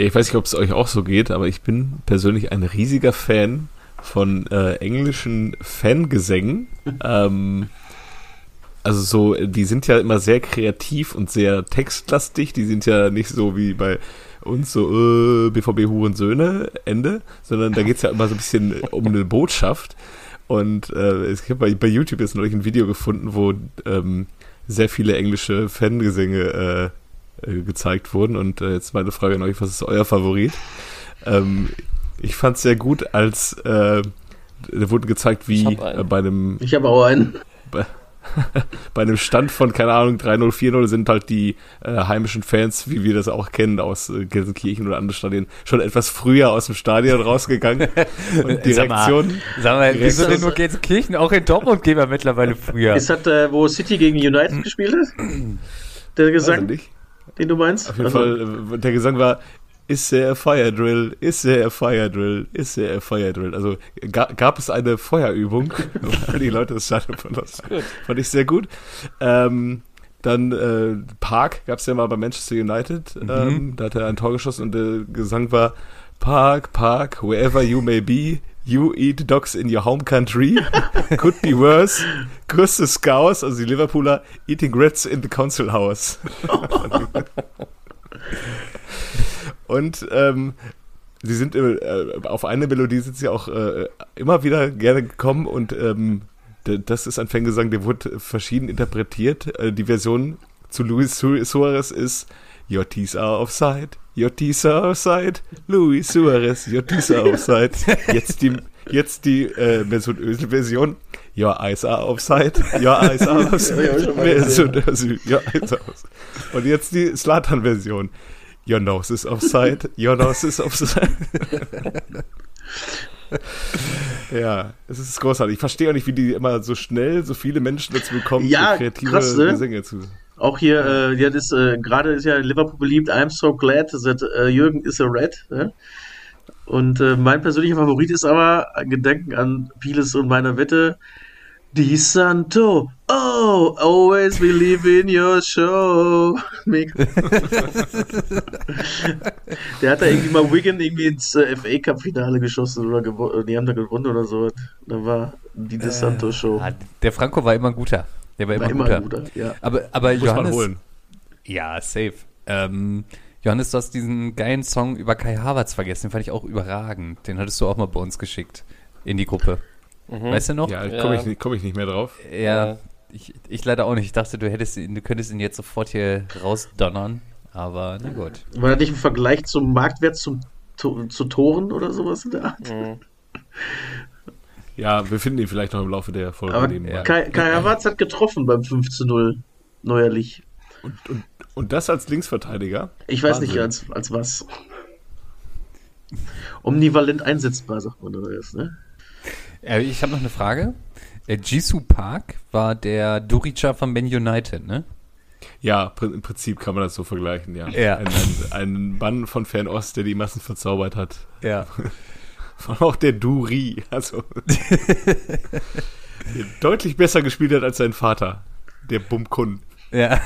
Ja, ich weiß nicht, ob es euch auch so geht, aber ich bin persönlich ein riesiger Fan von äh, englischen Fangesängen. ähm, also so, die sind ja immer sehr kreativ und sehr textlastig. Die sind ja nicht so wie bei uns so äh, BVB Hurensöhne, Ende, sondern da geht's ja immer so ein bisschen um eine Botschaft. Und äh, ich habe bei, bei YouTube jetzt neulich ein Video gefunden, wo ähm, sehr viele englische Fangesänge äh, gezeigt wurden. Und äh, jetzt meine Frage an euch, was ist euer Favorit? Ähm, ich fand es sehr gut, als äh, da wurde gezeigt, wie äh, bei einem. Ich habe auch einen. Bei, bei einem Stand von, keine Ahnung, 3-0, 4-0 sind halt die äh, heimischen Fans, wie wir das auch kennen aus äh, Gelsenkirchen oder anderen Stadien, schon etwas früher aus dem Stadion rausgegangen. Und die Sag mal, Reaktion. Sag mal, Direkt- wieso denn nur Gelsenkirchen? Auch in Dortmund gehen wir mittlerweile früher. Ist das, äh, wo City gegen United gespielt hat? Der Gesang, nicht. Den du meinst? Auf jeden Also, Fall, äh, der Gesang war, ist there a fire drill? Ist there a fire drill? Ist there a fire drill? Also ga, gab es eine Feuerübung, weil die Leute das Stadion verlassen. Fand ich sehr gut. Ähm, dann äh, Park gab es ja mal bei Manchester United. Ähm, da hat er ein Tor geschossen und der Gesang war Park, Park, wherever you may be, you eat dogs in your home country. Could be worse. Kuss the Scouse, also die Liverpooler, eating rats in the council house. Und ähm, sie sind äh, auf eine Melodie sind sie auch äh, immer wieder gerne gekommen und ähm, das ist ein Fangesang, der wurde verschieden interpretiert. Äh, die Version zu Luis Su- Suarez ist Your teeth are offside, your teeth are offside, Luis Suarez, your teeth are offside. Jetzt die, jetzt die äh, Mesut Özil Version. Your eyes are offside, your eyes are offside, Mesut Özil, your eyes are offside. Und jetzt die Slatan Version. Your nose is offside, your nose is offside. ja, es ist großartig. Ich verstehe auch nicht, wie die immer so schnell so viele Menschen dazu bekommen, Ja, so kreative krass, ne? Gesänge zu. Auch hier, äh, ja, das äh, gerade ist ja Liverpool beliebt. I'm so glad that äh, Jürgen is a red. Ne? Und äh, mein persönlicher Favorit ist aber ein Gedenken an Piles und meine Wette. Di Santo, oh, always believe in your show. Mega. Der hat da irgendwie mal Wigan irgendwie ins äh, FA Cup Finale geschossen oder die haben da gewonnen oder so. Da war die Di Santo Show. Der Franco war immer ein guter. Der war immer, War immer guter. guter, ja. Aber, aber Muss man Johannes. holen. Ja, safe. Ähm, Johannes, du hast diesen geilen Song über Kai Havertz vergessen. Den fand ich auch überragend. Den hattest du auch mal bei uns geschickt. In die Gruppe. Weißt du noch? Ja, Ja. komme ich, nicht- komm ich nicht mehr drauf. Ja, Ja. Ich, ich leider auch nicht. Ich dachte, du hättest ihn, du könntest ihn jetzt sofort hier rausdonnern. Aber na gut. War das nicht im Vergleich zum Marktwert zum, to, zu Toren oder sowas in der Art? Mhm. Ja, wir finden ihn vielleicht noch im Laufe der Folge. Aber nebenbei. Kai, Kai Havertz hat getroffen beim 5 zu 0 neuerlich. Und, und, und das als Linksverteidiger? Ich weiß Wahnsinn. nicht als, als was. Omnivalent einsetzbar, sagt man oder jetzt, ne? Äh, ich habe noch eine Frage. Äh, Jisoo Park war der Durica von Man United, ne? Ja, im Prinzip kann man das so vergleichen, ja. Ja. Ein, ein, ein Mann von Fernost, der die Massen verzaubert hat. Ja. Auch der Duri, also der deutlich besser gespielt hat als sein Vater, der Bumkun. Ja.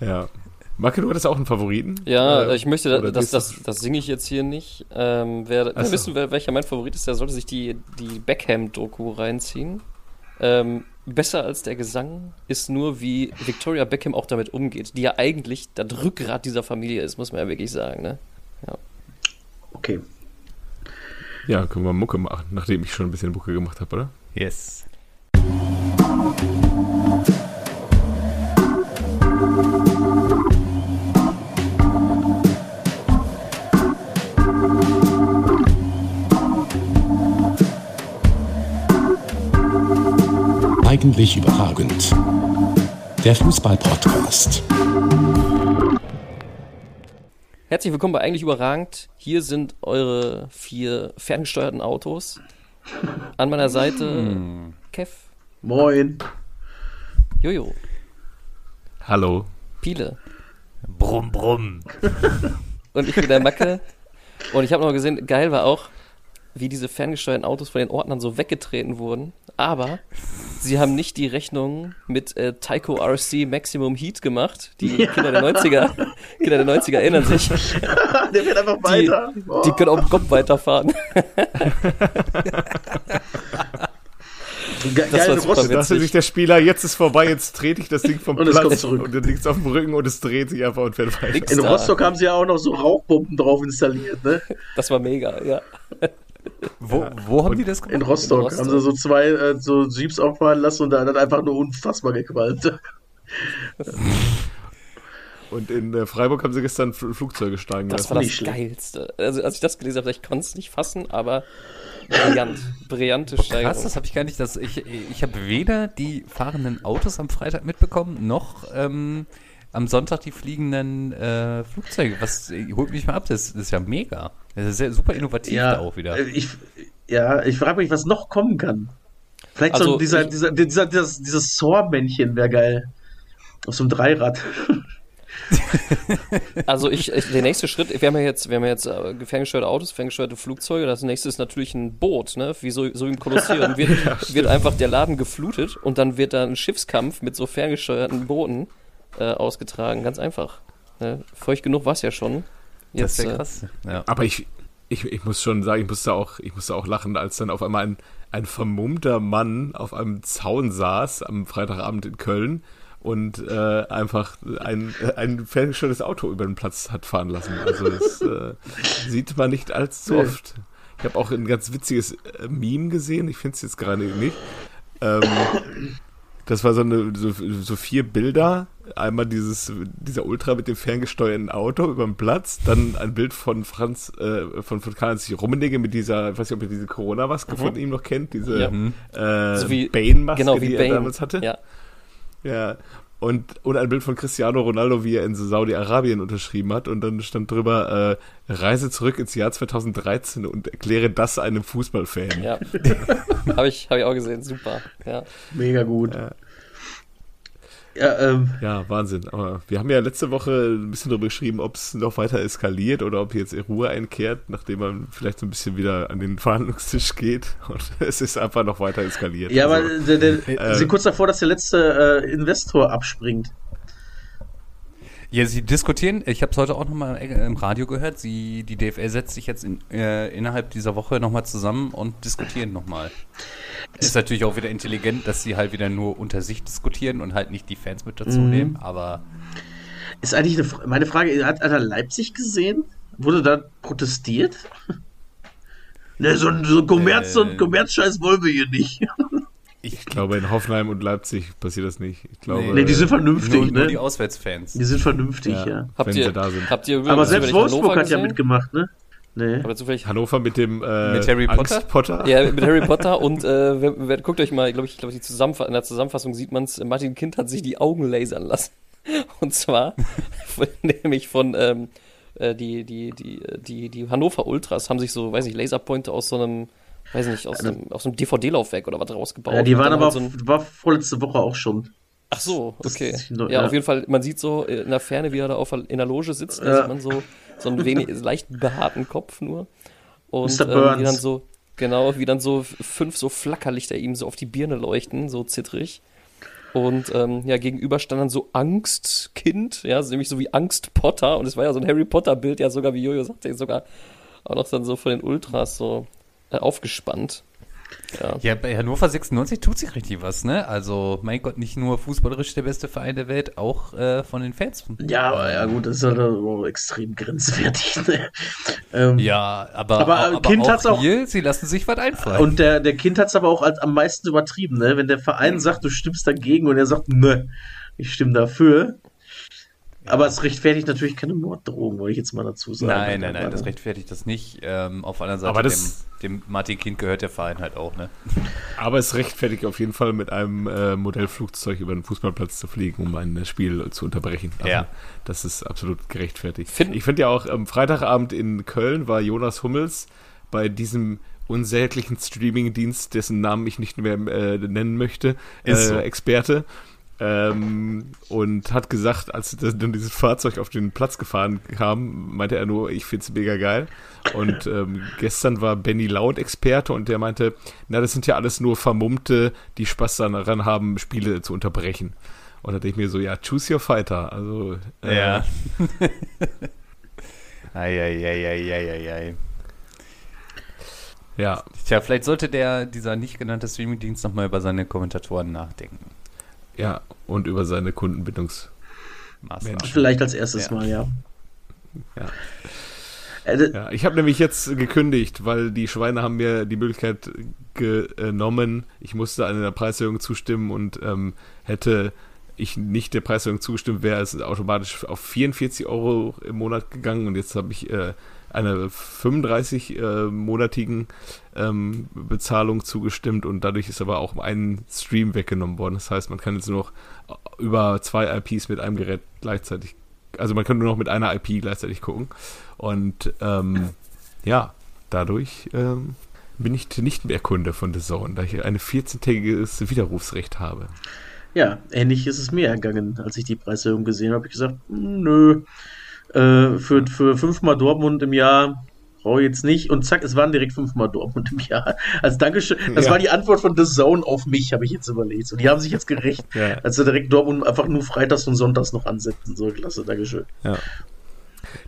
Ja. Marke, du hattest auch einen Favoriten? Ja, Äh, ich möchte, oder das, das, das singe ich jetzt hier nicht. Ähm, wer wer so. wissen, wer, welcher mein Favorit ist, der sollte sich die, die Beckham-Doku reinziehen. Ähm, besser als der Gesang ist nur, wie Victoria Beckham auch damit umgeht, die ja eigentlich das Rückgrat dieser Familie ist, muss man ja wirklich sagen. Ne? Okay. Ja, können wir Mucke machen, nachdem ich schon ein bisschen Mucke gemacht habe, oder? Yes. Eigentlich überragend. Der Fußball-Podcast. Herzlich willkommen bei Eigentlich Überragend. Hier sind eure vier ferngesteuerten Autos. An meiner Seite Kev, Moin. Jojo, Hallo. Pile Brumm, brumm. und ich bin der Macke. Und ich habe noch gesehen, geil war auch, wie diese ferngesteuerten Autos von den Ordnern so weggetreten wurden. Aber sie haben nicht die Rechnung mit äh, Tycho RC Maximum Heat gemacht. Die Kinder der 90er, Kinder der 90er erinnern sich. Der wird einfach weiter. Oh. Die können auch im Kopf weiterfahren. Ge das war geil, super Rost, Da dachte sich der Spieler, jetzt ist vorbei, jetzt trete ich das Ding vom Und Platz zurück. und dann liegt es auf dem Rücken und es dreht sich einfach und fährt weiter. In. Rostock haben sie ja auch noch so Rauchbomben drauf installiert, ne? Das war mega, ja. Wo, wo haben die das gemacht? In Rostock, In Rostock. haben sie so zwei äh, so Jeeps auffahren lassen und da hat einfach nur unfassbar gequalmt. Und in äh, Freiburg haben sie gestern Fl Flugzeuge steigen Das lassen. war das nicht schlecht. Geilste. Also als ich das gelesen habe, ich konnte es nicht fassen, aber brillant. Brillante Steigerung. Krass, das habe ich gar nicht. Das, ich ich habe weder die fahrenden Autos am Freitag mitbekommen, noch ähm, am Sonntag die fliegenden äh, Flugzeuge. Was äh, holt mich mal ab? Das, das ist ja mega. Das ist ja super innovativ da auch wieder. äh, Ich, ja, ich frage mich, was noch kommen kann. Vielleicht so Also, dieser, ich- dieser, dieser, dieses, dieses Saw-Männchen wäre geil. Auf so einem Dreirad. Also ich, ich, der nächste Schritt, wir haben ja jetzt, wir haben ja jetzt äh, ferngesteuerte Autos, ferngesteuerte Flugzeuge. Das nächste ist natürlich ein Boot, ne? Wie so, so im Kolosseum wird, wird einfach der Laden geflutet und dann wird da ein Schiffskampf mit so ferngesteuerten Booten äh, ausgetragen. Ganz einfach. Ne? Feucht genug war es ja schon. das Jetzt, ist ja äh, krass. Ja. Aber ich, ich, ich muss schon sagen, ich musste auch, ich musste auch lachen, als dann auf einmal ein, ein vermummter Mann auf einem Zaun saß am Freitagabend in Köln und äh, einfach ein, äh, ein ferngesteuertes Auto über den Platz hat fahren lassen. Also das äh, sieht man nicht allzu Nee. oft. Ich habe auch ein ganz witziges äh, Meme gesehen, ich finde es jetzt gerade nicht. Ähm, das war so, eine, so, so vier Bilder. Einmal dieses, dieser Ultra mit dem ferngesteuerten Auto über dem Platz, dann ein Bild von Franz, äh, von, von Karl-Heinz Rummenigge mit dieser, ich weiß nicht, ob ihr diese Corona-Maske von ihm noch kennt, diese Ja. äh, So Bane-Maske, genau die Bane. er damals hatte. Ja. Ja. Und, und ein Bild von Cristiano Ronaldo, wie er in Saudi-Arabien unterschrieben hat. Und dann stand drüber, äh, reise zurück ins Jahr 2013 und erkläre das einem Fußballfan. Ja. Habe ich, hab ich auch gesehen. Super. Ja. Mega gut. Ja. Ja, ähm, Ja, Wahnsinn. Aber wir haben ja letzte Woche ein bisschen darüber geschrieben, ob es noch weiter eskaliert oder ob jetzt Ruhe einkehrt, nachdem man vielleicht so ein bisschen wieder an den Verhandlungstisch geht. Und es ist einfach noch weiter eskaliert. ja, aber Also, der, der, äh, sie sind kurz davor, dass der letzte äh, Investor abspringt. Ja, sie diskutieren, ich habe es heute auch nochmal im Radio gehört, sie, die DFL setzt sich jetzt in, äh, innerhalb dieser Woche nochmal zusammen und diskutieren nochmal. Ist natürlich auch wieder intelligent, dass sie halt wieder nur unter sich diskutieren und halt nicht die Fans mit dazu Mhm. nehmen, aber Ist eigentlich eine, meine Frage, hat, hat er Leipzig gesehen? Wurde da protestiert? Ne, so ein so ein Kommerz, so ein Äh. Kommerzscheiß wollen wir hier nicht. ich, ich glaube, in Hoffenheim und Leipzig passiert das nicht. Ich glaube, Nee, die sind vernünftig, nur, nur ne? die Auswärtsfans. Die sind vernünftig, ja, ja. Habt wenn ihr, sie da sind. habt ihr Aber selbst Wolfsburg Hannover hat ja mitgemacht, ne? Nee. Aber zufällig Hannover mit dem äh, Mit Harry Potter? Potter? Ja, mit Harry Potter und äh, wer, wer, guckt euch mal, glaube ich, glaube ich, die Zusammenfa in der Zusammenfassung sieht man es, Martin Kind hat sich die Augen lasern lassen. Und zwar von, nämlich von ähm, äh, die, die, die, die, die Hannover Ultras haben sich so, weiß nicht, Laserpointer aus so einem, weiß nicht, aus, einem, aus einem DVD-Laufwerk oder was rausgebaut. Ja, die waren aber halt so ein, war vorletzte Woche auch schon. Ach so, okay. noch- ja, ja. auf jeden Fall, man sieht so in der Ferne, wie er da auf, in der Loge sitzt, da Ja. sieht man so, so einen wenig, leicht behaarten Kopf nur. Und Mr. ähm, Burns. wie dann so, genau, wie dann so fünf so Flackerlichter ihm so auf die Birne leuchten, so zittrig. Und ähm, ja, gegenüber stand dann so Angstkind, ja, nämlich so wie Angst Potter. Und es war ja so ein Harry Potter-Bild, ja sogar, wie Jojo sagte, sogar auch noch dann so von den Ultras so aufgespannt. Ja. Ja, bei Hannover 96 tut sich richtig was, ne? Also, mein Gott, nicht nur fußballerisch der beste Verein der Welt, auch äh, von den Fans. Ja, aber ja gut, das ist halt auch extrem grenzwertig. Ne? Ähm, Ja, aber, Aber, aber, äh, Kind auch hat's auch- hier, sie lassen sich was einfallen. Und der, der Kind hat es aber auch als, am meisten übertrieben, ne? Wenn der Verein sagt, du stimmst dagegen und er sagt, ne, ich stimme dafür. Aber es rechtfertigt natürlich keine Morddrohungen, wollte ich jetzt mal dazu sagen. nein, nein, nein, Aber- das rechtfertigt das nicht. Ähm, auf der anderen Seite, Aber das- dem, dem Martin Kind gehört der Verein halt auch, ne? Aber es rechtfertigt auf jeden Fall, mit einem äh, Modellflugzeug über den Fußballplatz zu fliegen, um ein Spiel zu unterbrechen. Also, Ja. Das ist absolut gerechtfertigt. Find- ich finde ja auch, am Freitagabend in Köln war Jonas Hummels bei diesem unsäglichen Streaming-Dienst, dessen Namen ich nicht mehr äh, nennen möchte, Ist äh, so. Experte. Ähm, und hat gesagt, als dann dieses Fahrzeug auf den Platz gefahren kam, meinte er nur, ich find's mega geil. Und ähm, gestern war Benny Laut Experte und der meinte, na, das sind ja alles nur Vermummte, die Spaß daran haben, Spiele zu unterbrechen. Und da dachte ich mir so, ja, choose your fighter. Also, äh, Ja. Eieieiei. ja, Tja, vielleicht sollte der, dieser nicht genannte Streamingdienst nochmal über seine Kommentatoren nachdenken. Ja, und über seine Kundenbindungs. Maßnahmen. Vielleicht als erstes Ja. Mal, ja. Ja. Äh, Ja, ich habe nämlich jetzt gekündigt, weil die Schweine haben mir die Möglichkeit genommen. Ich musste einer Preiserhöhung zustimmen und ähm, hätte ich nicht der Preiserhöhung zugestimmt, wäre es automatisch auf 44 Euro im Monat gegangen und jetzt habe ich äh, eine 35-monatigen ähm, Bezahlung zugestimmt und dadurch ist aber auch ein Stream weggenommen worden. Das heißt, man kann jetzt nur noch über zwei IPs mit einem Gerät gleichzeitig, also man kann nur noch mit einer IP gleichzeitig gucken. Und ähm, dadurch ähm, bin ich nicht mehr Kunde von The Zone, da ich ein 14-tägiges Widerrufsrecht habe. Ja, ähnlich ist es mir ergangen, als ich die Preiserhöhung gesehen habe. Ich gesagt, "Hm, nö, äh, für, für fünfmal Dortmund im Jahr brauche ich jetzt nicht. Und zack, es waren direkt fünfmal Dortmund im Jahr. Als Dankeschön. Das Ja. war die Antwort von The Zone auf mich, habe ich jetzt überlegt. Und die haben sich jetzt gerecht, Ja. als sie direkt Dortmund einfach nur freitags und sonntags noch ansetzen. So, klasse, Dankeschön. Ja.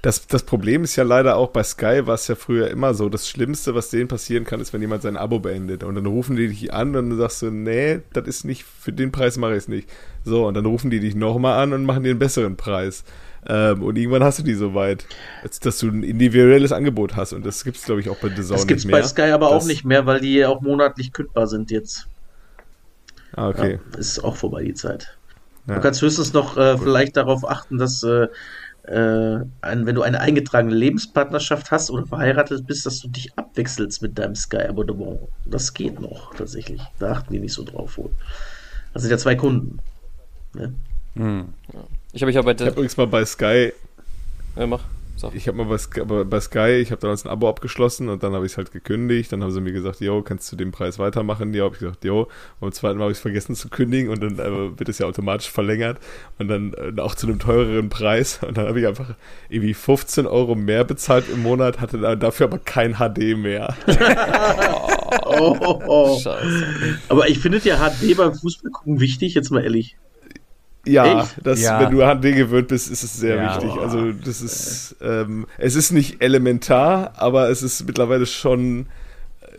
Das, das Problem ist ja leider auch bei Sky war es ja früher immer so. Das Schlimmste, was denen passieren kann, ist, wenn jemand sein Abo beendet. Und dann rufen die dich an und dann sagst du, nee, das ist nicht, für den Preis mache ich es nicht. So, und dann rufen die dich nochmal an und machen dir einen besseren Preis. Ähm, und irgendwann hast du die so weit, als dass du ein individuelles Angebot hast. Und das gibt es, glaube ich, auch bei The Zone Das gibt's nicht mehr. bei Sky aber auch Das- nicht mehr, weil die auch monatlich kündbar sind jetzt. Ah, okay. Ja, ist auch vorbei die Zeit. Ja. Du kannst höchstens noch äh, vielleicht darauf achten, dass äh, äh, ein, wenn du eine eingetragene Lebenspartnerschaft hast oder verheiratet bist, dass du dich abwechselst mit deinem Sky-Abonnement. Das geht noch tatsächlich. Da achten die nicht so drauf wohl. Das sind ja zwei Kunden. Ne? Hm. Ich habe mich aber Ich habe übrigens mal bei Sky ja, mach. Sag. Ich habe mal bei Sky, bei, Sky ich habe damals ein Abo abgeschlossen und dann habe ich es halt gekündigt. Dann haben sie mir gesagt, jo, kannst du den Preis weitermachen? Ja, habe ich gesagt, jo. Und beim zweiten Mal habe ich es vergessen zu kündigen und dann äh, wird es ja automatisch verlängert und dann äh, auch zu einem teureren Preis. Und dann habe ich einfach irgendwie 15 Euro mehr bezahlt im Monat, hatte dafür aber kein HD mehr. Oh, oh, oh. Scheiße. Aber ich finde ja HD beim Fußball gucken wichtig, jetzt mal ehrlich. Ja, Echt? das, Ja. wenn du HD gewöhnt bist, ist es sehr Ja. wichtig. Also das ist, ähm, es ist nicht elementar, aber es ist mittlerweile schon,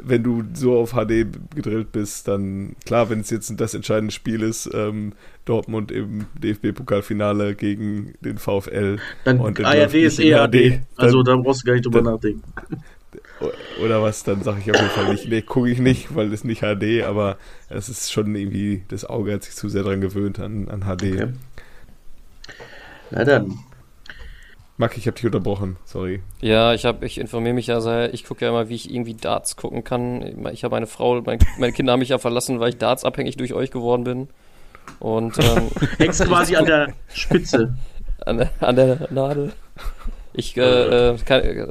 wenn du so auf HD gedrillt bist, dann klar, wenn es jetzt das entscheidende Spiel ist, ähm, Dortmund im DFB-Pokalfinale gegen den VfL. Dann Und dann ARD ist in eher HD, HD. Also dann- da brauchst du gar nicht drüber dann- nachdenken. Oder was, dann sage ich auf jeden Fall nicht, nee, gucke ich nicht, weil es nicht HD, aber es ist schon irgendwie, das Auge hat sich zu sehr dran gewöhnt an, an HD. Okay. Na dann. Mack, ich habe dich unterbrochen, sorry. Ja, ich habe, ich informiere mich ja sehr, ich gucke ja immer, wie ich irgendwie Darts gucken kann. Ich habe eine Frau, mein, meine Kinder haben mich ja verlassen, weil ich Darts abhängig durch euch geworden bin. Und ähm, Hängst quasi an der Spitze. an, der, an der Nadel. Ich äh, äh, kann, äh,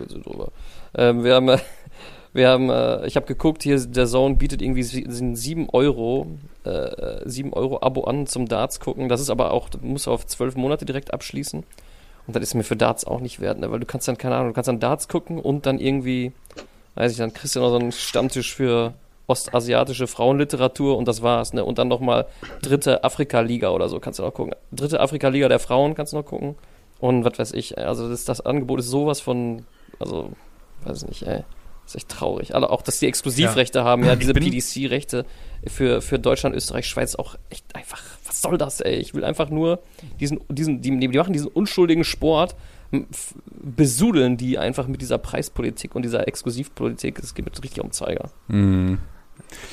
Witze drüber. Ähm, wir haben, äh, wir haben, äh, ich habe geguckt, hier der Zone bietet irgendwie sind 7 Euro, äh, 7 Euro Abo an zum Darts gucken. Das ist aber auch, du musst auf 12 Monate direkt abschließen. Und das ist mir für Darts auch nicht wert, ne? weil du kannst dann, keine Ahnung, du kannst dann Darts gucken und dann irgendwie, weiß ich, dann kriegst du noch so einen Stammtisch für ostasiatische Frauenliteratur und das war's, ne? Und dann nochmal dritte Afrika-Liga oder so kannst du noch gucken. Dritte Afrika-Liga der Frauen kannst du noch gucken. Und was weiß ich, also das, das Angebot ist sowas von, also, weiß ich nicht, ey. ist echt traurig. Also auch, dass die Exklusivrechte haben, ja, diese PDC-Rechte für, für Deutschland, Österreich, Schweiz auch echt einfach, was soll das, ey? Ich will einfach nur diesen, diesen, die, die machen diesen unschuldigen Sport, besudeln die einfach mit dieser Preispolitik und dieser Exklusivpolitik. Es geht mir richtig um Zeiger. Hm.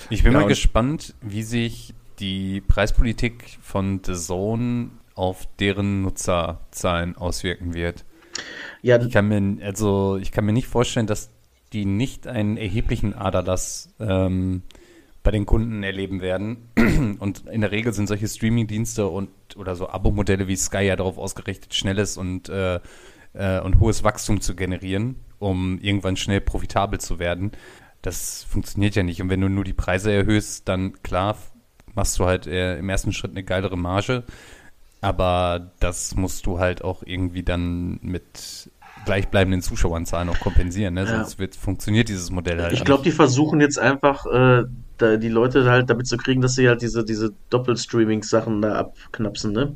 Ich bin Ja, mal gespannt, wie sich die Preispolitik von The Zone auf deren Nutzerzahlen auswirken wird. Ja, Ich kann mir, also ich kann mir nicht vorstellen, dass die nicht einen erheblichen Aderlass ähm, bei den Kunden erleben werden. Und in der Regel sind solche Streaming-Dienste und oder so Abo-Modelle wie Sky ja darauf ausgerichtet, schnelles und, äh, äh, und hohes Wachstum zu generieren, um irgendwann schnell profitabel zu werden. Das funktioniert ja nicht. Und wenn du nur die Preise erhöhst, dann klar machst du halt äh, im ersten Schritt eine geilere Marge. Aber das musst du halt auch irgendwie dann mit gleichbleibenden Zuschaueranzahlen auch kompensieren, ne? Sonst wird, funktioniert dieses Modell halt Ich glaube, die versuchen jetzt einfach, äh, da, die Leute halt damit zu kriegen, dass sie halt diese, diese Doppelstreaming-Sachen da abknapsen, ne?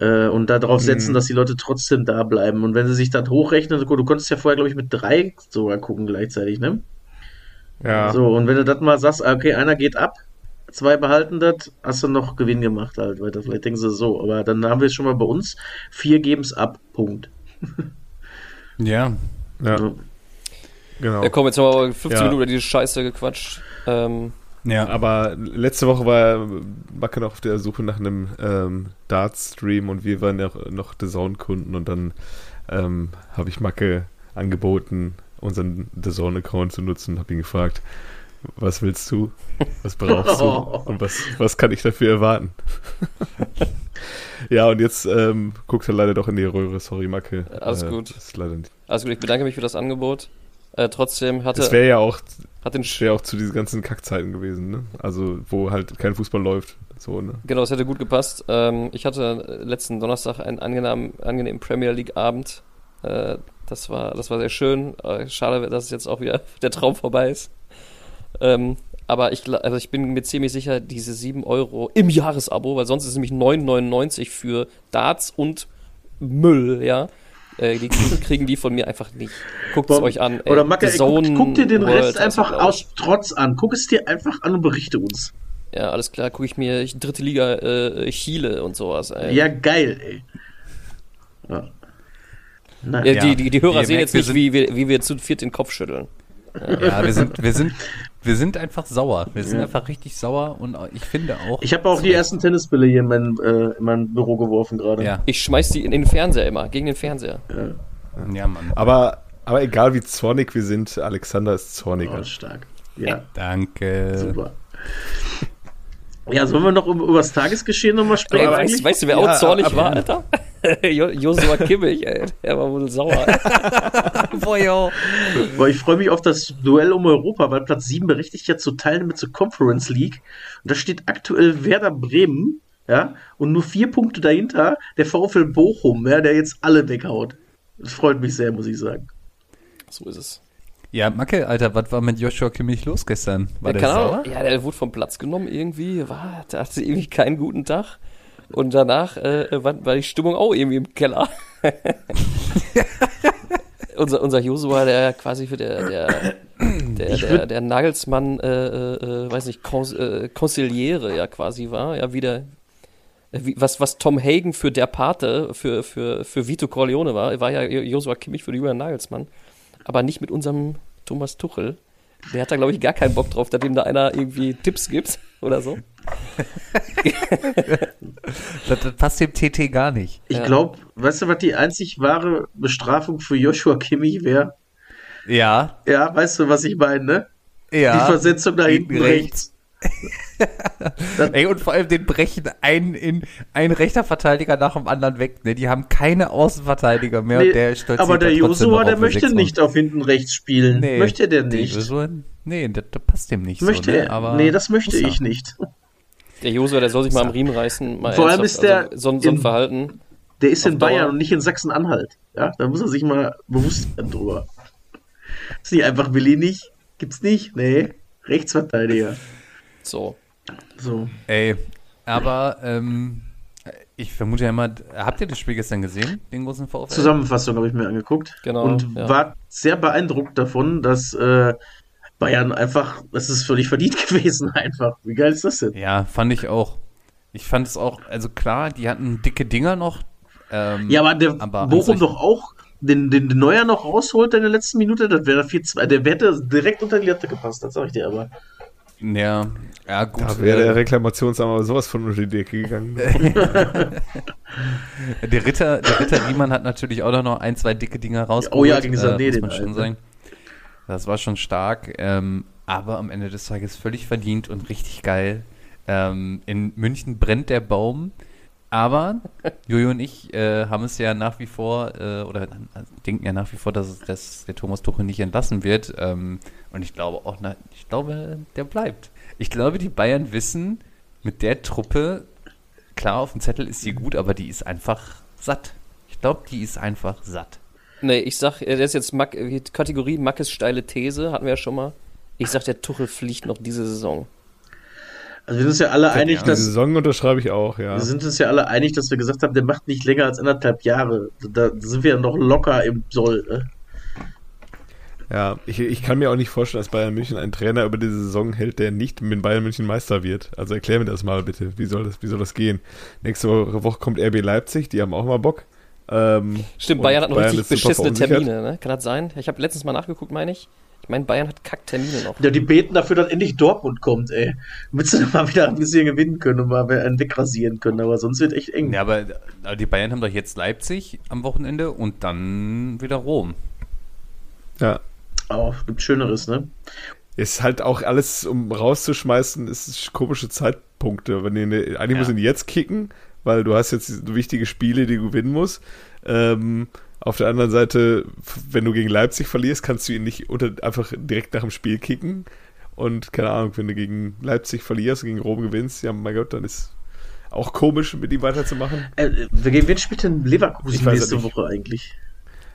Äh, und darauf setzen, dass die Leute trotzdem da bleiben. Und wenn sie sich dann hochrechnen, du konntest ja vorher, glaube ich, mit drei sogar gucken gleichzeitig, ne? Ja. So, und wenn du das mal sagst, ah, okay, einer geht ab, zwei behalten das, hast du noch Gewinn gemacht halt weiter. Vielleicht denken sie so, aber dann haben wir es schon mal bei uns, vier geben's ab, Punkt. Ja, ja, So. genau. Ja, komm, jetzt haben wir aber 15 Ja. Minuten über diese Scheiße gequatscht. Ähm, ja. Aber letzte Woche war Macke noch auf der Suche nach einem ähm, Darts-Stream und wir waren ja noch The Zone-Kunden und dann ähm, habe ich Macke angeboten, unseren The Zone-Account zu nutzen und habe ihn gefragt, was willst du, was brauchst du und was, was kann ich dafür erwarten? ja, und jetzt ähm, guckt er leider doch in die Röhre, sorry Macke. Alles Äh, gut. Ist leider nicht. also gut, ich bedanke mich für das Angebot. Äh, trotzdem hatte, Das wäre ja auch, hat den wäre auch zu diesen ganzen Kackzeiten gewesen, ne? Also, wo halt kein Fußball läuft. So, ne? Genau, es hätte gut gepasst. Ähm, ich hatte letzten Donnerstag einen angenehmen, angenehmen Premier League Abend. Äh, das war, das war sehr schön. Äh, schade, dass jetzt auch wieder der Traum vorbei ist. Ähm, aber ich, also ich bin mir ziemlich sicher, diese 7 Euro im Jahresabo, weil sonst ist es nämlich 9,99 für Darts und Müll, ja. Äh, die kriegen, kriegen die von mir einfach nicht. Guckt es euch an. ey. Oder Macke, guck, guck dir den World Rest einfach glaub aus Trotz an. Guck es dir einfach an und berichte uns. Ja, alles klar. Gucke ich mir ich, dritte Liga äh, Chile und sowas. Ey. Ja, geil, ey. Ja. Na, Ja, Ja. die, die, die Hörer sehen merkt, jetzt nicht, wie wir, wie wir zu viert den Kopf schütteln. Ja, wir sind, wir sind, wir sind einfach sauer. Wir sind Ja. einfach richtig sauer und ich finde auch. Ich habe auch die ersten Tennisbälle hier in mein, äh, in mein Büro geworfen gerade. Ja, Ich schmeiß die in den Fernseher immer, gegen den Fernseher. ja, Mann. Aber, aber egal wie zornig wir sind, Alexander ist zorniger. Oh, stark. Ja, Danke. super. Ja, sollen wir noch über, über das Tagesgeschehen nochmal Ey, sprechen? weißt, weißt du, wer Ja, auch zornig war, Alter? Jo- Josua Kimmich, ey. Der war wohl sauer. Boah, yo. Boah, ich freue mich auf das Duell um Europa, weil Platz 7 berechtigt ja zur Teilnahme zur Conference League. Und da steht aktuell Werder Bremen, ja, und nur vier Punkte dahinter der VfL Bochum, ja, der jetzt alle weghaut. Das freut mich sehr, muss ich sagen. So ist es. Ja, Macke, Alter, was war mit Joshua Kimmich los gestern? War Ja, der keine sauer? Ja, der wurde vom Platz genommen irgendwie. War, der hatte irgendwie keinen guten Tag. Und danach äh, war, war die Stimmung auch irgendwie im Keller. unser, unser Josua, der quasi für der, der, der, der, der Nagelsmann, äh, äh, weiß nicht, Cons äh, Consigliere ja quasi war, ja, wieder, äh, wie, was, was Tom Hagen für der Pate, für, für, für Vito Corleone war, war ja Josua Kimmich für Julian Nagelsmann. Aber nicht mit unserem Thomas Tuchel. Der hat da, glaube ich, gar keinen Bock drauf, dass ihm da einer irgendwie Tipps gibt oder so. Das, das passt dem TT gar nicht. Ich Ja. glaube, weißt du, was die einzig wahre Bestrafung für Joshua Kimmich wäre? Ja, Ja, weißt du, was ich meine, ne? ja. Die Versetzung da hinten Hinten rechts. Ey, und vor allem den brechen ein, in, ein rechter Verteidiger nach dem anderen weg. Ne? Die haben keine Außenverteidiger mehr. Nee, und der aber der Josua, der möchte nicht auf hinten rechts spielen. Nee, möchte der Der nicht. Josua, nee, das, das passt dem nicht möchte so. Ne? er. Aber nee, das möchte ich nicht. Der Josua, der soll sich mal am Riemen reißen. Mal Vor allem ist der also, so, ein- so ein in- Verhalten. Der ist in Dauer. Bayern und nicht in Sachsen-Anhalt. Ja, da muss er sich mal bewusst werden drüber. Ist nicht einfach Willi nicht? Gibt's nicht? Nee. Rechtsverteidiger. So. So. Ey, aber ähm, ich vermute ja immer, habt ihr das Spiel gestern gesehen, den großen VfL? Zusammenfassung habe ich mir angeguckt. Genau, Und ja. war sehr beeindruckt davon, dass äh, Bayern einfach, das ist völlig verdient gewesen einfach. Wie geil ist das denn? Ja, fand ich auch. Ich fand es auch, also klar, die hatten dicke Dinger noch. Ähm, Ja, aber der aber Bochum doch auch den, den, den Neuer noch rausholt in der letzten Minute, das wäre 4-2. Der hätte direkt unter die Latte gepasst, das sag ich dir aber. Ja, ja gut. Da wäre äh, der Reklamationsarm aber sowas von unter die Decke gegangen. Der Ritter, der Ritter Riemann hat natürlich auch noch ein, zwei dicke Dinger rausgeholt. Oh ja, gegen Sané, muss den man schon sagen. Das war schon stark, ähm, aber am Ende des Tages völlig verdient und richtig geil. Ähm, in München brennt der Baum, aber Jojo und ich äh, haben es ja nach wie vor, äh, oder äh, denken ja nach wie vor, dass, dass der Thomas Tuchel nicht entlassen wird. Ähm, und ich glaube auch, na, ich glaube, der bleibt. Ich glaube, die Bayern wissen, mit der Truppe, klar, auf dem Zettel ist die gut, aber die ist einfach satt. Ich glaube, die ist einfach satt. Nee, ich sag, äh, das ist jetzt Mack, äh, Kategorie Mackes steile These, hatten wir ja schon mal. Ich sag, der Tuchel fliegt noch diese Saison. Also wir sind uns ja alle einig, dass Saison unterschreibe ich auch, ja. wir sind uns ja alle einig, dass wir gesagt haben, der macht nicht länger als anderthalb Jahre. Da sind wir ja noch locker im Soll. Ne? Ja, ich, ich kann mir auch nicht vorstellen, dass Bayern München einen Trainer über diese Saison hält, der nicht mit Bayern München Meister wird. Also erklär mir das mal bitte. Wie soll das, wie soll das gehen? Nächste Woche, kommt RB Leipzig, die haben auch mal Bock. Ähm, Stimmt, Bayern hat noch richtig ist super beschissene. Termine, ne? Kann das sein? Ich habe letztens mal nachgeguckt, meine ich. Ich meine, Bayern hat Kacktermine noch. Ja, die beten dafür, dass endlich Dortmund kommt, ey. Damit sie mal wieder ein bisschen gewinnen können und mal einen wegrasieren können, aber sonst wird echt eng. Ja, aber, aber die Bayern haben doch jetzt Leipzig am Wochenende und dann wieder Rom. Ja. Oh, gibt Schöneres, ne? Ist halt auch alles, um rauszuschmeißen, ist komische Zeitpunkte. Wenn die, eigentlich Ja. müssen die jetzt kicken, weil du hast jetzt wichtige Spiele, die du gewinnen musst. Ähm, auf der anderen Seite, wenn du gegen Leipzig verlierst, kannst du ihn nicht unter, einfach direkt nach dem Spiel kicken. Und keine Ahnung, wenn du gegen Leipzig verlierst, gegen Rom gewinnst, ja, mein Gott, dann ist auch komisch, mit ihm weiterzumachen. Äh, gegen wen spielt denn Leverkusen nächste nicht. Woche eigentlich?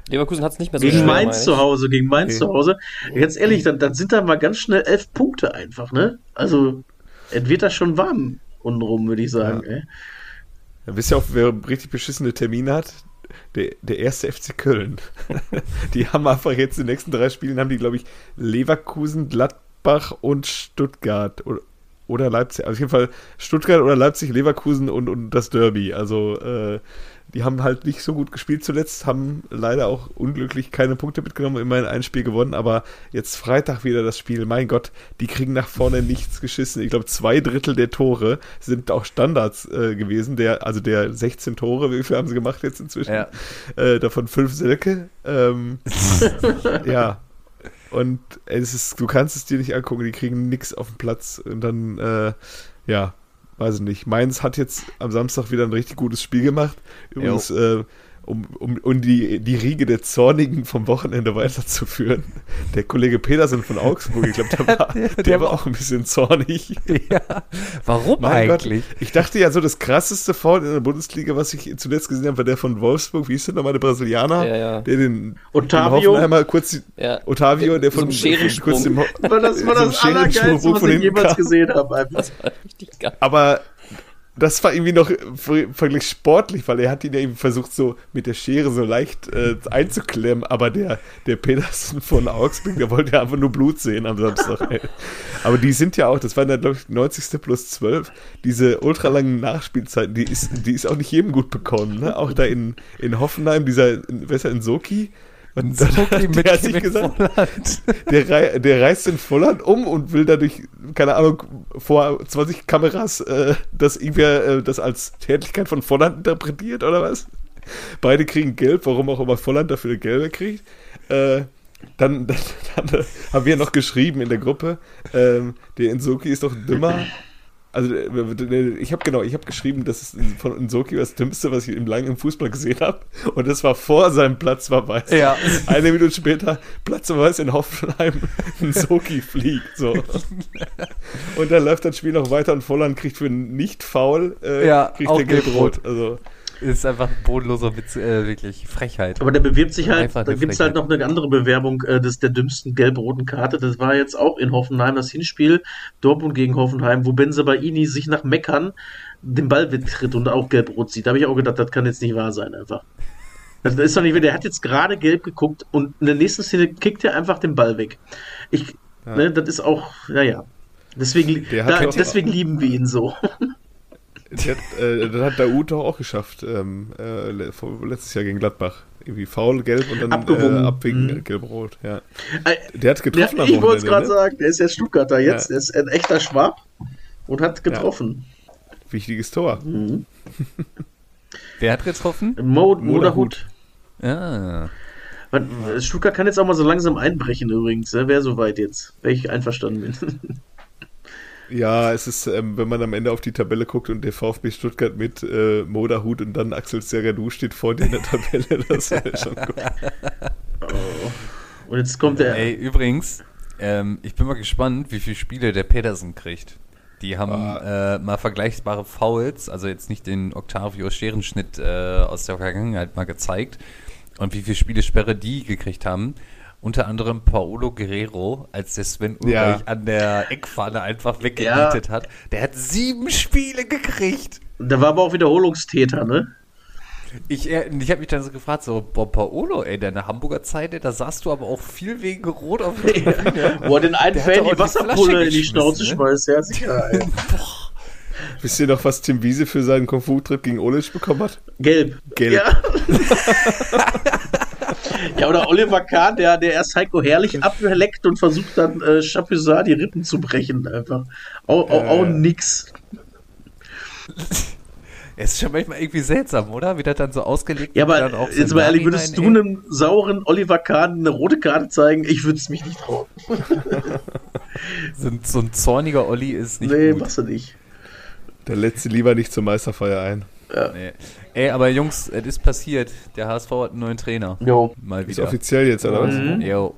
Leverkusen hat es nicht mehr so Gegen Mainz zu Hause, gegen Mainz Okay. zu Hause. Ganz ehrlich, dann, dann sind da mal ganz schnell elf Punkte einfach, ne? Also, es wird da schon warm untenrum, würde ich sagen, Ja. ey. Ja, wisst ihr auch, wer richtig beschissene Termine hat? Der, der erste FC Köln. die haben einfach jetzt in den nächsten drei Spielen, haben die, glaube ich, Leverkusen, Gladbach und Stuttgart. Oder, oder Leipzig. Also auf jeden Fall Stuttgart oder Leipzig, Leverkusen und, und das Derby. Also äh, die haben halt nicht so gut gespielt zuletzt, haben leider auch unglücklich keine Punkte mitgenommen, immerhin ein Spiel gewonnen, aber jetzt Freitag wieder das Spiel. Mein Gott, die kriegen nach vorne nichts geschissen. Ich glaube, zwei Drittel der Tore sind auch Standards äh, gewesen. Der, also der 16 Tore, wie viel haben sie gemacht jetzt inzwischen? Ja. Äh, davon fünf Selke. Ähm, ja. Und es ist, du kannst es dir nicht angucken, die kriegen nichts auf den Platz. Und dann, äh, ja, weiß ich nicht. Mainz hat jetzt am Samstag wieder ein richtig gutes Spiel gemacht. Übrigens, äh, um, um, um die, die Riege der Zornigen vom Wochenende weiterzuführen. Der Kollege Petersen von Augsburg, ich glaube, der war, der, der war war- auch ein bisschen zornig. ja. Warum Mein eigentlich? Gott, ich dachte ja so, das krasseste Foul in der Bundesliga, was ich zuletzt gesehen habe, war der von Wolfsburg. Wie ist denn nochmal der Brasilianer? Ja, ja. Der den Otavio? den Hoffenheimer kurz, die- Ja. Otavio, der So von ein Scherenschwung. kurz dem, War das war so das Allergeilste, was ich jemals kam. gesehen habe. Einfach. Das war richtig geil. Aber das war irgendwie noch vergleich sportlich, weil er hat ihn ja eben versucht, so mit der Schere so leicht äh, einzuklemmen, aber der, der Petersen von Augsburg, der wollte ja einfach nur Blut sehen am Samstag. Ey. Aber die sind ja auch, das waren dann, glaube ich, 90. plus 12, diese ultralangen Nachspielzeiten, die ist, die ist auch nicht jedem gut bekommen. Ne? Auch da in, in Hoffenheim, dieser, der, in Soki? Und Zucki mit der hat sich gesagt, Volland. der, der reist in Volland um und will dadurch, keine Ahnung, vor 20 Kameras äh, das irgendwer äh, das als Tätigkeit von Volland interpretiert oder was? Beide kriegen Gelb, warum auch immer Volland dafür eine Gelbe kriegt. Äh, dann, dann, dann haben wir noch geschrieben in der Gruppe, ähm, der Insoki ist doch dümmer. Also äh, ich habe genau, ich habe geschrieben, das ist von Insoki das Dümmste, was ich im langen im Fußball gesehen habe. Und das war vor seinem Platz war weiß. Ja. Eine Minute später Platz war weiß in Hoffenheim. Insoki fliegt so. Und dann läuft das Spiel noch weiter und Volland kriegt für ein Nicht-Foul äh, Ja, kriegt der Gelb-Rot. gelb-rot. Also Ist einfach ein bodenloser Witz, äh, wirklich Frechheit. Aber der bewirbt sich halt, da eine gibt's halt noch eine andere Bewerbung äh, des, der dümmsten gelb-roten Karte. Das war jetzt auch in Hoffenheim das Hinspiel, Dortmund gegen Hoffenheim, wo Benzebaini sich nach Meckern den Ball wegtritt und auch gelb-rot sieht. Da habe ich auch gedacht, das kann jetzt nicht wahr sein einfach. Das ist doch nicht, der hat jetzt gerade gelb geguckt und in der nächsten Szene kickt er einfach den Ball weg. Ich, Ja. ne, das ist auch, naja. Deswegen, da, deswegen lieben wir ihn so. das hat, äh, das hat Daoud doch auch geschafft. Ähm, äh, letztes Jahr gegen Gladbach. Irgendwie faul, gelb und dann Abgewungen. äh, abwinken, Mhm. gelb-rot. Ja. Äh, Der hat Ja, getroffen am ich wollte es gerade ne? sagen, der ist ja Stuttgarter jetzt, Ja. der ist ein echter Schwab und hat getroffen. Wichtiges Tor. Mhm. Wer hat getroffen? Mo Moderhut. Moderhut. Ja. Man- Stuttgart kann jetzt auch mal so langsam einbrechen übrigens, ne? wäre soweit jetzt, wenn ich einverstanden bin. Ja, es ist, ähm, wenn man am Ende auf die Tabelle guckt und der VfB Stuttgart mit äh, Moderhut und dann Axel Serradu steht vor dir in der Tabelle, das wäre schon gut. Und jetzt kommt der, Ey, übrigens, ähm, ich bin mal gespannt, wie viele Spiele der Petersen kriegt. Die haben Ah. äh, mal vergleichbare Fouls, also jetzt nicht den Octavio Scherenschnitt äh, aus der Vergangenheit mal gezeigt und wie viele Spielesperre die gekriegt haben. Unter anderem Paolo Guerrero, als der Sven Ja. Ulreich an der Eckfahne einfach weggenietet hat. Der hat sieben Spiele gekriegt. Da war aber auch Wiederholungstäter, ne? Ich, äh, ich habe mich dann so gefragt, so, boah, Paolo, ey, deine Hamburger Zeit, da saßt du aber auch viel wegen Rot auf der. Wo er den einen Fan die Wasserpulle in die Schnauze geschmissen, schmeißt. Ja, sicher. Ey. Wisst ihr noch, was Tim Wiese für seinen Kung-Fu-Trip gegen Olic bekommen hat? Gelb. Gelb. Ja. ja, oder Oliver Kahn, der, der erst Heiko Herrlich ableckt und versucht dann äh, Chapuisat die Rippen zu brechen. Einfach. Auch, auch, auch Äh. nix. Es ist schon manchmal irgendwie seltsam, oder? Wie das dann so ausgelegt Ja, wird, aber auch so jetzt mal ehrlich, würdest du einem sauren Oliver Kahn eine rote Karte zeigen? Ich würde es mich nicht trauen. so, ein, so ein zorniger Olli ist nicht nee, gut. machst du nicht. Der letzte lieber nicht zur Meisterfeier ein. Nee. Ey, aber Jungs, es ist passiert. Der HSV hat einen neuen Trainer. Jo. Mal Ist wieder. offiziell jetzt, oder was? Mhm. Jo.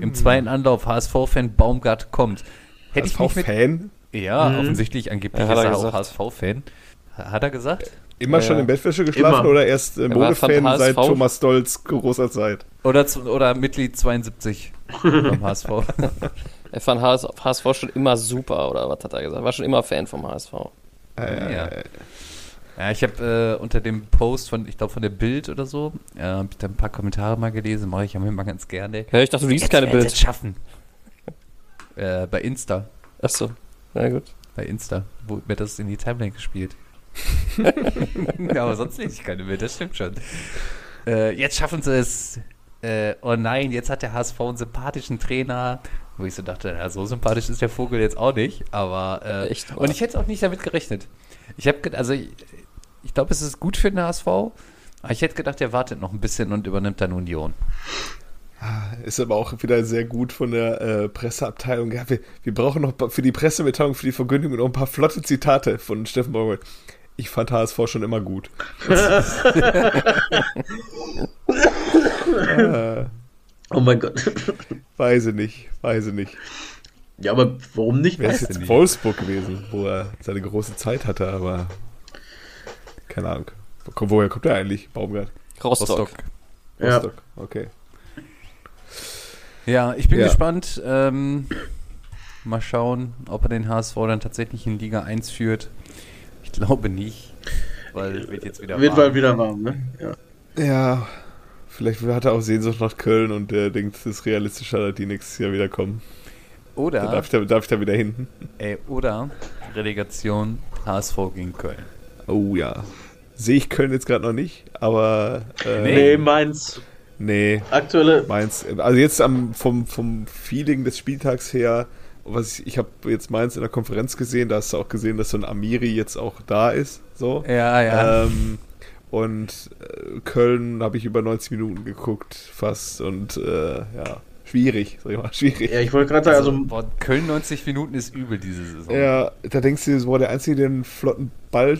Im zweiten Anlauf, HSV-Fan Baumgart kommt. Hätte ich nicht mit... Ja, Mhm. offensichtlich, angeblich Ja, ist er er auch. HSV-Fan. Hat er gesagt? Immer Ja, schon ja. in Bettwäsche geschlafen Immer. oder erst äh, Modefan von seit HSV. Thomas Stolz großer Zeit? Oder, zu, oder Mitglied 72 beim HSV. Er fand HS, HSV schon immer super, oder was hat er gesagt? War schon immer Fan vom HSV. Äh, Ja. Ja, ich habe äh, unter dem Post von, ich glaube von der Bild oder so, äh, habe ich da ein paar Kommentare mal gelesen, mache ich ja immer ganz gerne. Ja, ich dachte, du liest keine Jetzt Bild. schaffen. Äh, bei Insta, Achso, na gut. bei Insta, wurde mir das in die Timeline gespielt. ja, aber sonst lese ich keine Bild, das stimmt schon. Äh, jetzt schaffen sie es. Äh, oh nein, jetzt hat der HSV einen sympathischen Trainer. Wo ich so dachte, ja, so sympathisch ist der Vogel jetzt auch nicht. Aber äh, Echt und ich hätte auch nicht damit gerechnet. Ich habe also ich, ich glaube, es ist gut für den HSV. Aber ich hätte gedacht, er wartet noch ein bisschen und übernimmt dann Union. Ist aber auch wieder sehr gut von der äh, Presseabteilung. Ja, wir, wir brauchen noch für die Pressemitteilung, für die Verkündigung noch ein paar flotte Zitate von Steffen Baumgart. Ich fand HSV schon immer gut. äh, Oh mein Gott. weiß ich nicht, weiß ich nicht. ja, aber warum nicht? Wäre es jetzt ich nicht. Wolfsburg gewesen, wo er seine große Zeit hatte, aber keine Ahnung. Woher kommt er eigentlich, Baumgart? Rostock. Ja. Rostock, okay. Ja, ich bin Ja. gespannt. Ähm, mal schauen, ob er den HSV dann tatsächlich in Liga 1 führt. Ich glaube nicht, weil wird jetzt wieder Wird warm. mal wieder warm, ne? Ja. Ja, vielleicht hat er auch Sehnsucht nach Köln und der denkt, es ist realistischer, dass die nächstes Jahr wieder kommen. Da Oder, darf, ich da, darf ich da wieder hinten? ey, oder Relegation HSV gegen Köln. Oh ja. Sehe ich Köln jetzt gerade noch nicht, aber äh, Nee. Mainz. nee, Aktuelle. Mainz. Also jetzt am, vom, vom Feeling des Spieltags her, was ich, ich habe jetzt Mainz in der Konferenz gesehen, da hast du auch gesehen, dass so ein Amiri jetzt auch da ist. So. Ja, ja. Ähm, und äh, Köln habe ich über 90 Minuten geguckt, fast. Und äh, ja, schwierig, sag ich mal, schwierig. Ja, ich wollte gerade sagen, also, also, boah, Köln 90 Minuten ist übel diese Saison. Ja, da denkst du, dir, boah, der Einzige, der einen flotten Ball,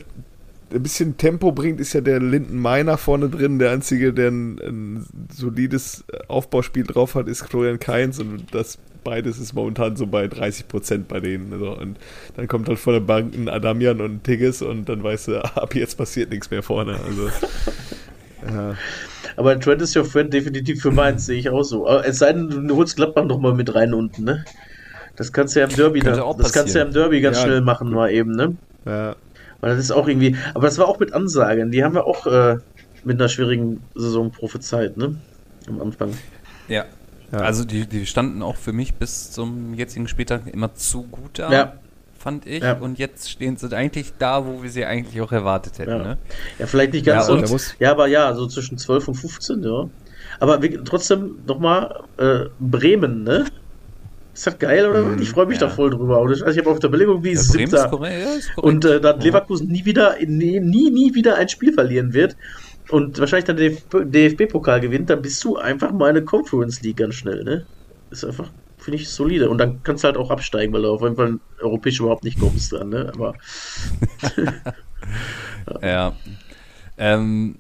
ein bisschen Tempo bringt, ist ja der Linden Meiner vorne drin. Der Einzige, der ein, ein solides Aufbauspiel drauf hat, ist Florian Kainz und das beides ist momentan so bei 30 Prozent bei denen. Also, und dann kommt halt von der Bank ein Adamian und ein Tigges und dann weißt du, ab jetzt passiert nichts mehr vorne. Also, ja. aber Trent ist ja Friend definitiv für Mainz, sehe ich auch so. Aber es sei denn, du holst Gladbach noch mal mit rein unten, ne? Das kannst du ja im Derby, Könnte da, auch das kannst du ja im Derby ganz Ja. schnell machen, mal eben, ne? ja. Weil das ist auch irgendwie, aber das war auch mit Ansagen, die haben wir auch äh, mit einer schwierigen Saison prophezeit, ne? Am Anfang. Ja. Ja. Also die, die standen auch für mich bis zum jetzigen Spieltag immer zu gut da, Ja. fand ich. Ja. Und jetzt stehen sie eigentlich da, wo wir sie eigentlich auch erwartet hätten. Ja. Ne? Ja, vielleicht nicht ganz Ja, so. ja, aber ja, so zwischen 12 und 15, ja. Aber wir, trotzdem nochmal äh, Bremen, ne? Ist das geil oder was? Ich freue mich ja. da voll drüber. Und ich- Also ich habe auf der Belegung, wie Ja, es Bremen ist siebter. korrekt. Und äh, dass Leverkusen nie wieder, nie, nie, nie wieder ein Spiel verlieren wird und wahrscheinlich dann den DFB-Pokal gewinnt, dann bist du einfach mal eine Conference League ganz schnell, ne? Ist einfach, finde ich, solide. Und dann kannst du halt auch absteigen, weil du auf jeden Fall europäisch überhaupt nicht kommst dann, ne? Aber Ja. Ähm,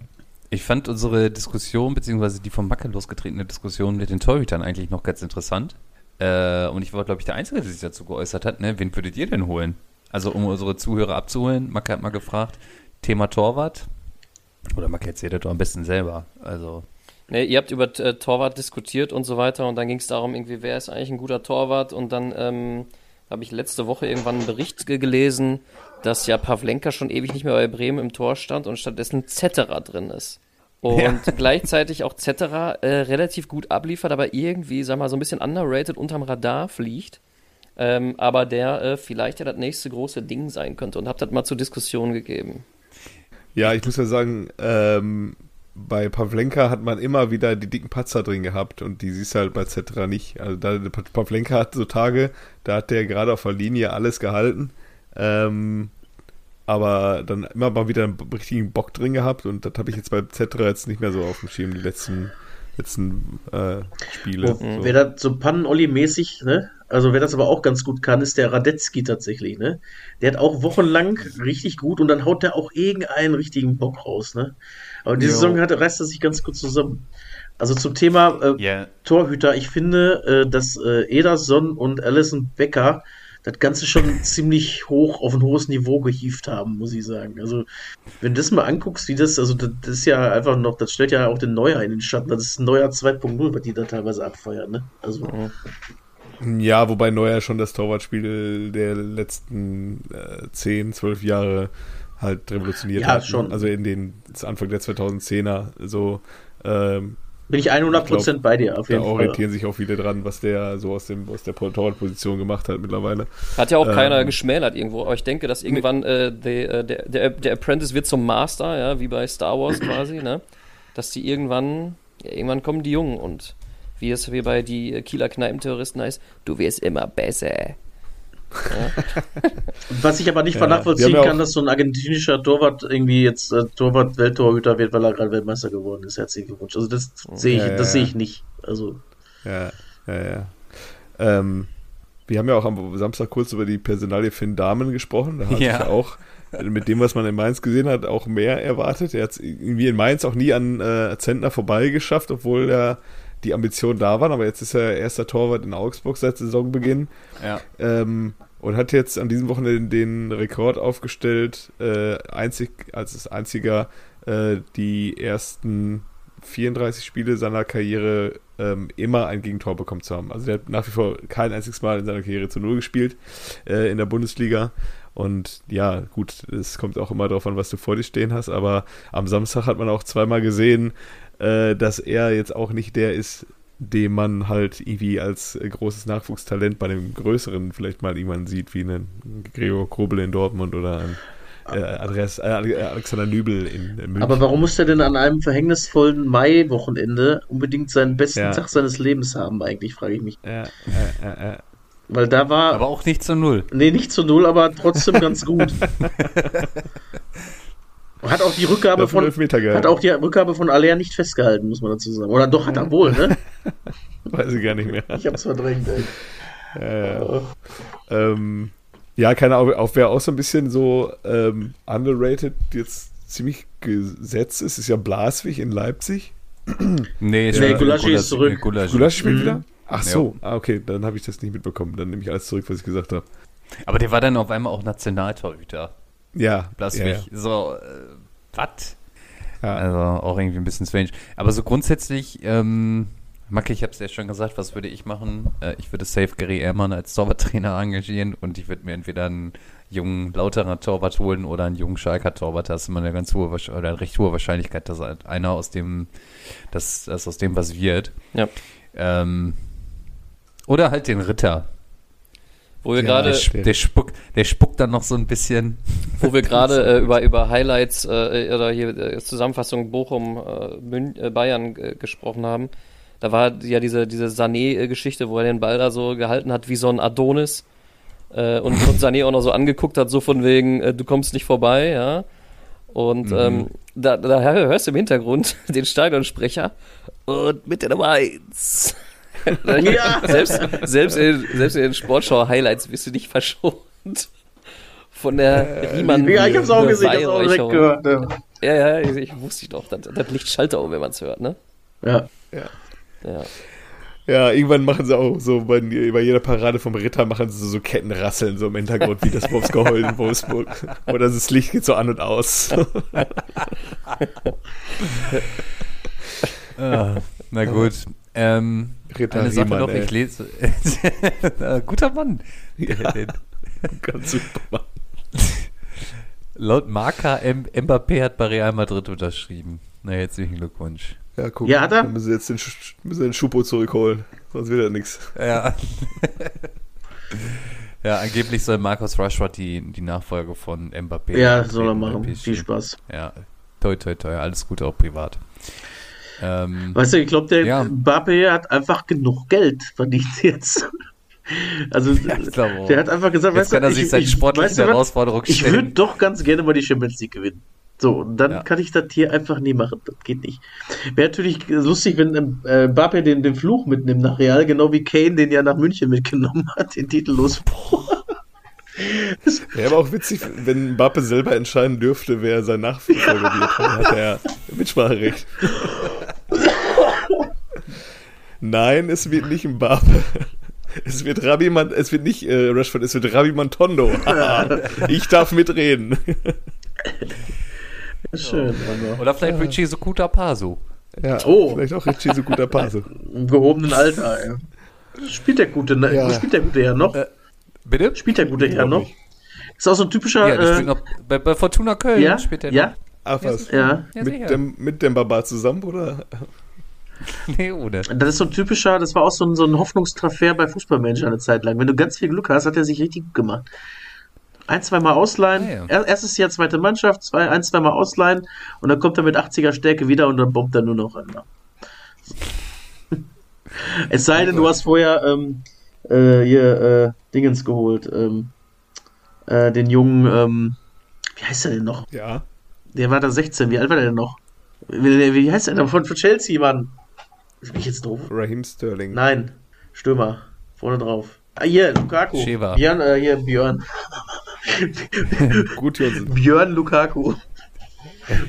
ich fand unsere Diskussion, beziehungsweise die vom Backe losgetretene Diskussion mit den Torhütern eigentlich noch ganz interessant. Äh, und ich war, glaube ich, der Einzige, der sich dazu geäußert hat. Ne? Wen würdet ihr denn holen? Also, um unsere Zuhörer abzuholen, Macke hat mal gefragt, Thema Torwart. Oder Macke erzählt das doch am besten selber. Also, Nee, ihr habt über äh, Torwart diskutiert und so weiter und dann ging es darum, irgendwie, wer ist eigentlich ein guter Torwart und dann ähm, habe ich letzte Woche irgendwann einen Bericht ge- gelesen, dass ja Pavlenka schon ewig nicht mehr bei Bremen im Tor stand und stattdessen Zetterer drin ist. Und gleichzeitig auch Zetterer äh, relativ gut abliefert, aber irgendwie, sag mal, so ein bisschen underrated unterm Radar fliegt. Ähm, aber der äh, vielleicht ja das nächste große Ding sein könnte und habt das mal zur Diskussion gegeben. Ja, ich muss ja sagen, ähm, bei Pavlenka hat man immer wieder die dicken Patzer drin gehabt und die siehst du halt bei Zetra nicht. Also da, Pavlenka hat so Tage, da hat der gerade auf der Linie alles gehalten, ähm, aber dann immer mal wieder einen richtigen Bock drin gehabt und das habe ich jetzt bei Zetra jetzt nicht mehr so auf dem Schirm, die letzten, letzten äh, Spiele. Wo- So. Wer das so Pannen-Olli-mäßig, ne? Also wer das aber auch ganz gut kann, ist der Radetzky tatsächlich, ne? Der hat auch wochenlang richtig gut und dann haut der auch irgendeinen richtigen Bock raus, ne? Aber diese Jo. Saison hat, reißt er sich ganz gut zusammen. Also zum Thema äh, ja. Torhüter, ich finde, äh, dass äh, Ederson und Alison Becker das Ganze schon ziemlich hoch auf ein hohes Niveau gehievt haben, muss ich sagen. Also, wenn du das mal anguckst, wie das, also das, ist ja einfach noch, das stellt ja auch den Neuer in den Schatten. Das ist ein Neuer 2.0, was die da teilweise abfeuern, ne? Also, Ja, wobei Neuer schon das Torwartspiel der letzten äh, 10, 12 Jahre halt revolutioniert Ja, hat. schon. Also in den Anfang der 2010er so ähm, bin ich 100% Ich glaub, bei dir, auf da jeden Fall. orientieren sich auch viele dran, was der so aus dem aus der Torwartposition gemacht hat mittlerweile. Hat ja auch keiner Ähm, geschmälert irgendwo, aber ich denke, dass irgendwann äh, äh, der, der, der Apprentice wird zum Master, ja, wie bei Star Wars quasi, ne? Dass die irgendwann, ja, irgendwann kommen die Jungen und wie es wie bei die äh, Kieler Kneipenterroristen heißt, du wirst immer besser. Was ich aber nicht Ja, ja kann, dass so ein argentinischer Torwart irgendwie jetzt äh, Torwart-Welttorhüter wird, weil er gerade Weltmeister geworden ist. Herzlichen Glückwunsch. Also das sehe ich, Ja, das ja. sehe ich nicht. Also Ja, ja, ja. Ähm, wir haben ja auch am Samstag kurz über die Personalie Finn Dahmen gesprochen. Da hatte Ja. ich ja auch mit dem, was man in Mainz gesehen hat, auch mehr erwartet. Er hat es irgendwie in Mainz auch nie an äh, Zentner vorbeigeschafft, obwohl er die Ambitionen da waren. Aber jetzt ist er erster Torwart in Augsburg seit Saisonbeginn. Ja. Ähm, und hat jetzt an diesem Wochenende den Rekord aufgestellt, äh, einzig, als das einziger äh, die ersten 34 Spiele seiner Karriere ähm, immer ein Gegentor bekommen zu haben. Also der hat nach wie vor kein einziges Mal in seiner Karriere zu Null gespielt äh, in der Bundesliga. Und ja, gut, es kommt auch immer darauf an, was du vor dir stehen hast, aber am Samstag hat man auch zweimal gesehen, äh, dass er jetzt auch nicht der ist, den man halt irgendwie als äh, großes Nachwuchstalent bei dem Größeren vielleicht mal irgendwann sieht, wie einen Gregor Kobel in Dortmund oder ein äh, Andreas, äh, Alexander Nübel in, in München. Aber warum muss er denn an einem verhängnisvollen Mai-Wochenende unbedingt seinen besten Ja. Tag seines Lebens haben, eigentlich, frage ich mich. Ja, äh, äh, äh. Weil da war, Aber auch nicht zu null. nee, nicht zu null, aber trotzdem ganz gut. Hat auch die Rückgabe von, hat auch die Rückgabe von Aller nicht festgehalten, muss man dazu sagen. Oder doch, hat er wohl, ne? Weiß ich gar nicht mehr. Ich hab's verdrängt, ey. Ja, ja. Ähm, ja, keine Ahnung, auch wer auch so ein bisschen so ähm, underrated jetzt ziemlich gesetzt ist, ist ja Blaswig in Leipzig. Nee, Nee, Gulaschi ist zurück. nee, Gulaschi. Gulaschi spielt Mhm. wieder? Ach so, ah, okay, dann habe ich das nicht mitbekommen. Dann nehme ich alles zurück, was ich gesagt habe. Aber der war dann auf einmal auch Nationaltorhüter. Ja, Blaswig. ja, ja. So, äh, was? Ja. Also auch irgendwie ein bisschen strange. Aber so grundsätzlich, ähm, Macke, ich habe es ja schon gesagt, was würde ich machen? Äh, ich würde safe Gary Ehrmann als Torwarttrainer engagieren und ich würde mir entweder einen jungen Lauterer Torwart holen oder einen jungen Schalker Torwart. Da ist immer eine ganz hohe oder eine recht hohe Wahrscheinlichkeit, dass halt einer aus dem, dass, dass aus dem was wird. Ja. Ähm, oder halt den Ritter. Wo wir Ja, gerade Der, sp- der, spuckt, der spuckt dann noch so ein bisschen. wo wir gerade äh, über, über Highlights äh, oder hier äh, Zusammenfassung Bochum, äh, Mün äh, Bayern äh, gesprochen haben, da war ja diese, diese Sané-Geschichte, wo er den Ball da so gehalten hat wie so ein Adonis äh, und, und Sané auch noch so angeguckt hat, so von wegen, äh, du kommst nicht vorbei, ja. Und ähm, da, da hörst du im Hintergrund den Stadionsprecher und mit der Nummer 1. Ja. selbst, selbst, in, selbst in den Sportschau-Highlights bist du nicht verschont. Von der Riemann. Ja, ich hab's auch gesehen, ich hab's auch direkt gehört. Ja. Ja, ja, ich, ich wusste doch, das, das Licht schaltet auch, wenn man es hört, ne? ja. Ja. Ja, irgendwann machen sie auch so bei, bei jeder Parade vom Ritter machen sie so Kettenrasseln so im Hintergrund, wie das Wolfsgeheul in Wolfsburg. Oder das Licht geht so an und aus. Ah, na gut. Ähm, Ritter eine Sache Riemann, noch, ey. ich lese. Äh, Guter Mann. Ja. Ganz super. Laut Marca M Mbappé hat bei Real Madrid unterschrieben. Na, herzlichen Glückwunsch. Ja, guck. Ja, hat er? Dann müssen sie jetzt den, Sch- müssen den Schupo zurückholen. Sonst wird das nichts. Ja. ja, angeblich soll Marcus Rashford die, die Nachfolge von Mbappé Ja, soll er machen. Viel Spaß. Ja, toi, toi, toi. Alles Gute auch privat. Ähm, Weißt du, ich glaube, der Ja. Mbappe hat einfach genug Geld verdient jetzt. Also, ich auch. der hat einfach gesagt, Jetzt weißt du, kann er sich ich, seinen ich, sportlichen weißt du was? Herausforderungen ich stellen. würde doch ganz gerne mal die Champions League gewinnen. So, und dann Ja. kann ich das hier einfach nie machen. Das geht nicht. Wäre natürlich lustig, wenn ähm, äh, Mbappe den, den Fluch mitnimmt nach Real, genau wie Kane den ja nach München mitgenommen hat, den titellos. Wäre aber auch witzig, wenn Mbappe selber entscheiden dürfte, wer sein Nachfolger wird. Dann hat er Mitspracherecht. Nein, es wird nicht Mbappe. Es wird Rabi Man, es wird nicht äh, Rashford, es wird Rabi Mantondo. ich darf mitreden. Schön. Oder vielleicht Richie Sokuta Paso. Ja, Oh. vielleicht auch Richie so guter Pase. Im gehobenen Alter, ey. Spielt der gute, ne? Ja. Spielt der gute Herr noch? Äh, Bitte? Spielt der gute Herr noch? nicht. Ist auch so ein typischer. Ja, äh, noch bei, bei Fortuna Köln. ja, spielt der ja, Ach was. ja. noch. Ja, Mit dem, mit dem Baba zusammen, oder? Nee, ohne. Das ist so ein typischer, das war auch so ein, so ein Hoffnungstransfer bei Fußballmanager eine Zeit lang. Wenn du ganz viel Glück hast, hat er sich richtig gut gemacht. Ein, zweimal ausleihen, Ah, ja. er- erstes Jahr zweite Mannschaft, zwei, ein, zweimal ausleihen und dann kommt er mit 80er Stärke wieder und dann bombt er nur noch an. es sei denn, du hast vorher ähm, äh, hier äh, Dingens geholt, ähm, äh, den jungen, ähm, wie heißt er denn noch? Ja. Der war da 16, wie alt war der denn noch? Wie, wie heißt der denn? Von, von Chelsea, Mann. Bin ich jetzt doof? Raheem Sterling. Nein, Stürmer. Vorne drauf. Ah, hier, Lukaku. Sheva. Björn, äh, hier, Björn. Gut. Björn Lukaku.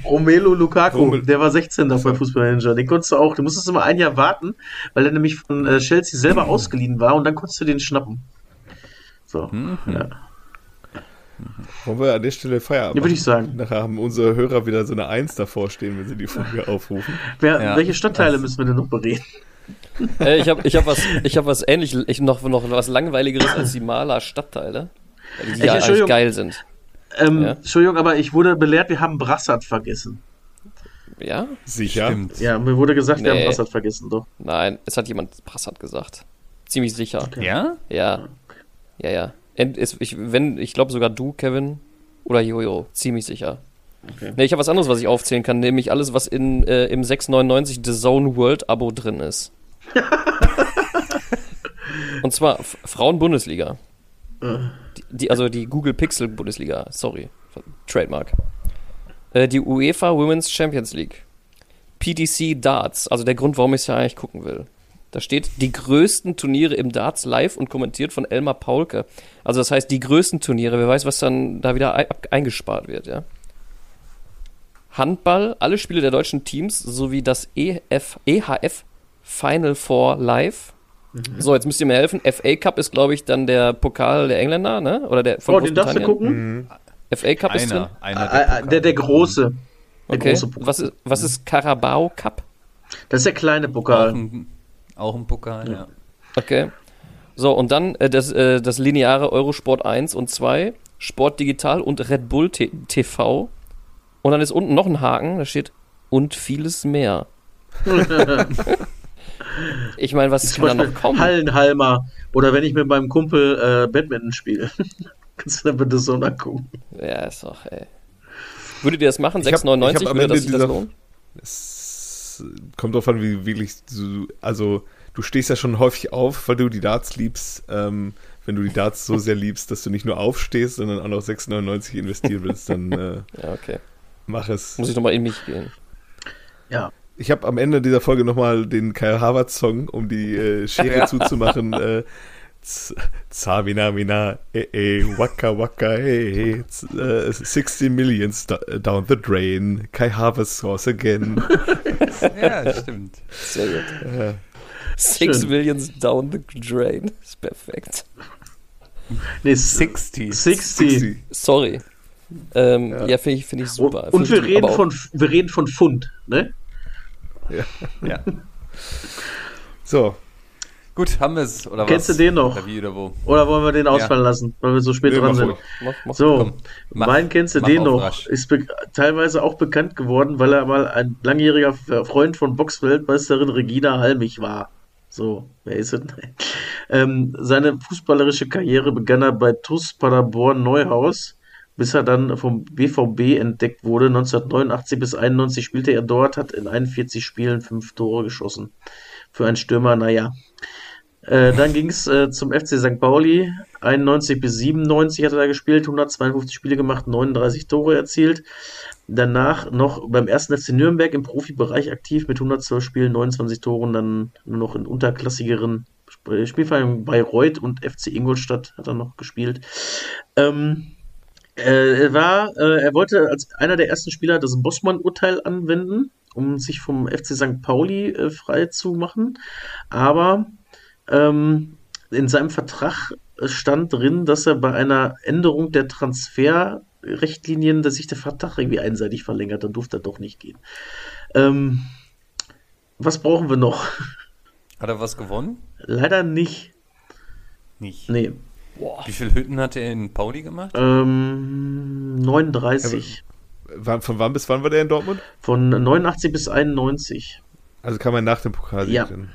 Romelu Lukaku, Romel- der war 16 da bei Fußballmanager. Den konntest du auch, du musstest immer ein Jahr warten, weil er nämlich von äh, Chelsea selber ausgeliehen war und dann konntest du den schnappen. So, Mhm. ja. Wollen wir an der Stelle Feierabend Ja, würde ich sagen. Nachher haben unsere Hörer wieder so eine Eins davor stehen, wenn sie die Folge aufrufen. Wer, Ja. welche Stadtteile müssen wir denn noch bereden? Äh, ich habe ich hab was, ich hab was ähnlich, ich noch, noch was langweiligeres als die Maler Stadtteile. Weil die Ich- ja eigentlich geil sind. Ähm, Ja. Entschuldigung, aber ich wurde belehrt, wir haben Brassard vergessen. Ja? Sicher. Stimmt. Ja, mir wurde gesagt, wir Nee. haben Brassard vergessen, doch. Nein, es hat jemand Brassard gesagt. Ziemlich sicher. Ja? Ja. Ja, ja. Ich wenn, ich glaube sogar du, Kevin, oder Jojo, ziemlich sicher. Okay. Nee, ich habe was anderes, was ich aufzählen kann, nämlich alles, was in, äh, im 699 The Zone World Abo drin ist. Und zwar Frauen-Bundesliga. Die, die, also die Google Pixel Bundesliga, sorry, Trademark. Äh, die UEFA Women's Champions League. PDC Darts, also der Grund, warum ich es ja eigentlich gucken will. Da steht die größten Turniere im Darts live und kommentiert von Elmar Paulke. Also das heißt die größten Turniere, wer weiß, was dann da wieder eingespart wird, ja. Handball, alle Spiele der deutschen Teams sowie das EF, EHF Final Four live. So, jetzt müsst ihr mir helfen. FA Cup ist, glaube ich, dann der Pokal der Engländer, ne? Oder der von Oh, den darfst du gucken? FA Cup ist drin. Einer. einer Ah, ah, der, der große. Der Okay. große Pokal. Was ist, was ist Carabao Cup? Das ist der kleine auch, Pokal. ein, auch ein Pokal, ja. Okay. So, und dann äh, das, äh, das lineare Eurosport 1 und 2, Sport Digital und Red Bull T TV. Und dann ist unten noch ein Haken, da steht und vieles mehr. ich meine, was Zum kann da Beispiel noch kommen? Hallenhalmer. Oder wenn ich mit meinem Kumpel äh, Badminton spiele. Kannst du dann bitte so nachgucken. Ja, ist doch, ey. Würdet ihr das machen? Ich hab- 6,99? ich hab am Würde Ende das sich das kommt drauf an, wie wirklich du, also du stehst ja schon häufig auf, weil du die Darts liebst. Ähm, wenn du die Darts so sehr liebst, dass du nicht nur aufstehst, sondern auch noch 6,99 investieren willst, dann äh, Ja, okay. mach es. Muss ich nochmal in mich gehen. Ja. Ich habe am Ende dieser Folge nochmal den Kyle Harvard Song, um die äh, Schere zuzumachen. Äh, Z- Zamina mina, eh, eh, waka waka, eh, eh, z- äh, 60 millions do- down the drain, Kai Harvard scores again. Ja, stimmt. Sehr gut. Äh, Six Schön. Millions down the drain. Ist perfekt. Nee, s- 60. 60. Sorry. Ähm, ja, finde ich, find ich super. Und Find wir reden, auch- von, wir reden von Pfund, ne? Ja. So, Gut, haben wir es, oder Kennst was? du den noch? Oder oder wo? Oder wollen wir den ausfallen lassen, weil wir so spät Nee, dran sind? Mach, mach. So, mach- mein kennst du den noch? rasch. Ist teilweise auch bekannt geworden, weil er mal ein langjähriger Freund von Boxweltmeisterin Regina Halmich war. So, wer ist es? ähm, seine fußballerische Karriere begann er bei TuS Paderborn Neuhaus, bis er dann vom BVB entdeckt wurde. 1989 bis 91 spielte er dort, hat in 41 Spielen fünf Tore geschossen. Für einen Stürmer, naja. Äh, dann ging es äh, zum FC St. Pauli. 91 bis 97 hat er da gespielt, 152 Spiele gemacht, 39 Tore erzielt. Danach noch beim ersten FC Nürnberg im Profibereich aktiv mit 112 Spielen, 29 Toren, dann nur noch in unterklassigeren Sp- Spielvereinen bei Reuth und FC Ingolstadt hat er noch gespielt. Ähm, äh, er war, äh, er wollte als einer der ersten Spieler das Bossmann-Urteil anwenden, um sich vom FC St. Pauli äh, frei zu machen. Aber ähm, in seinem Vertrag stand drin, dass er bei einer Änderung der Transferrichtlinien, dass sich der Vertrag irgendwie einseitig verlängert, dann durfte er doch nicht gehen. Ähm, was brauchen wir noch? Hat er was gewonnen? Leider nicht. Nicht. Nee. Boah. Wie viele Hütten hat er in Pauli gemacht? Ähm, 39. wann, von wann bis wann war der in Dortmund? Von 89 bis 91. Also kann man nach dem Pokal Ja. sehen.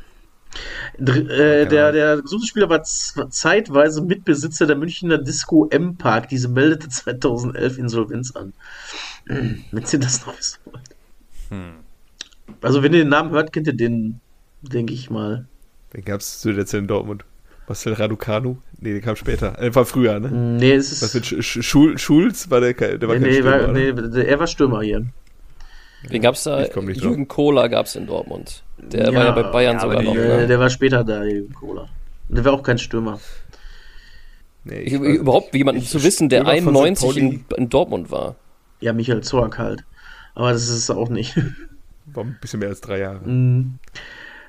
Dr äh, der, der Gesuchsspieler war z- zeitweise Mitbesitzer der Münchner Disco M-Park. Diese meldete 2011 Insolvenz an. Wenn ihr das noch wissen wollt. Hm. Also, wenn ihr den Namen hört, kennt ihr den, denke ich mal. Den gab es zu der Zeit in Dortmund. Marcel Raducanu? Nee, der kam später. Äh, war früher, ne? Nee, es ist. Was mit Sch Sch Schul Schulz? War der, der war nee, kein nee, Stürmer, war, nee, der- er war Stürmer hier. Wen gab's da? Komm nicht drauf. Jürgen Kohler gab's in Dortmund. Der Ja, war ja bei Bayern ja, sogar noch. die- Äh, Ne? der war später da, Jürgen Kohler. Der war auch kein Stürmer. Nee, Ich, ich überhaupt jemanden Ich- zu wissen, der Stürmer von St. 91 Pauli in, in Dortmund war. Ja, Michael Zorc halt. Aber das ist es auch nicht. War ein bisschen mehr als drei Jahre. Mm.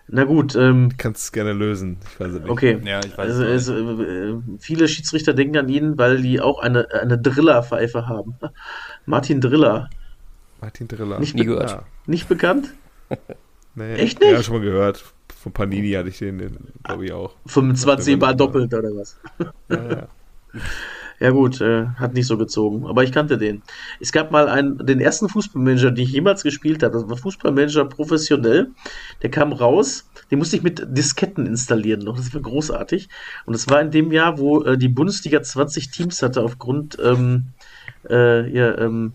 Na gut, ähm, Kannst es gerne lösen. Ich weiß es nicht. okay. Ja, ich weiß Also, es es, äh, viele Schiedsrichter denken an ihn, weil die auch eine, eine Driller-Pfeife haben. Martin Driller. Martin Driller. Nicht Nie gehört. Ja. Nicht bekannt? Nee. Echt nicht? Ja, schon mal gehört. Von Panini hatte ich den, den glaube ich auch. 25 Mal doppelt oder was? Ja, ja. Ja gut, äh, hat nicht so gezogen, aber ich kannte den. Es gab mal einen, den ersten Fußballmanager, den ich jemals gespielt habe. Das war Fußballmanager professionell. Der kam raus, den musste ich mit Disketten installieren noch. Das war großartig. Und es war in dem Jahr, wo äh, die Bundesliga 20 Teams hatte aufgrund ähm, äh, ja, ähm,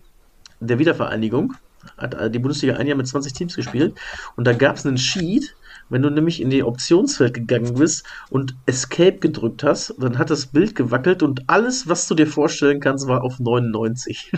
der Wiedervereinigung. Hat die Bundesliga ein Jahr mit 20 Teams gespielt. Und da gab es einen Sheet, wenn du nämlich in die Optionsfeld gegangen bist und Escape gedrückt hast, dann hat das Bild gewackelt und alles, was du dir vorstellen kannst, war auf 99.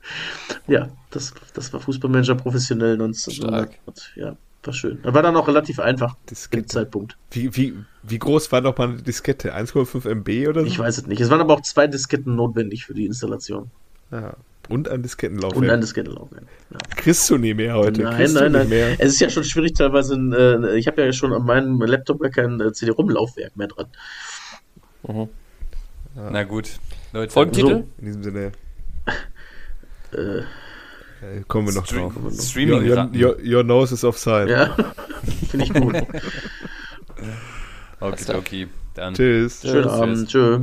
ja, das, das war Fußballmanager professionell 1900. Ja, war schön. Das war dann auch relativ einfach Diskette. Zeitpunkt. Wie, wie, wie groß war noch mal eine Diskette? 1,5 MB oder so? Ich weiß es nicht. Es waren aber auch zwei Disketten notwendig für die Installation. Ja. Und ein Diskettenlaufwerk. Und ein Diskettenlaufwerk. Ja. Kriegst du nie mehr heute. Nein, Kriegst nein, nein. Mehr. Es ist ja schon schwierig teilweise. Ein, äh, ich habe ja schon an meinem Laptop gar kein äh, CD-ROM-Laufwerk mehr dran. Mhm. Na gut, Leute. Folgentitel? In diesem Sinne Äh, kommen wir noch Stream- drauf. Your, Streaming your, your, your nose is offside. ja, finde ich gut. Okay, okay. Dann Tschüss. Schönen Tschüss. Abend. Tschö.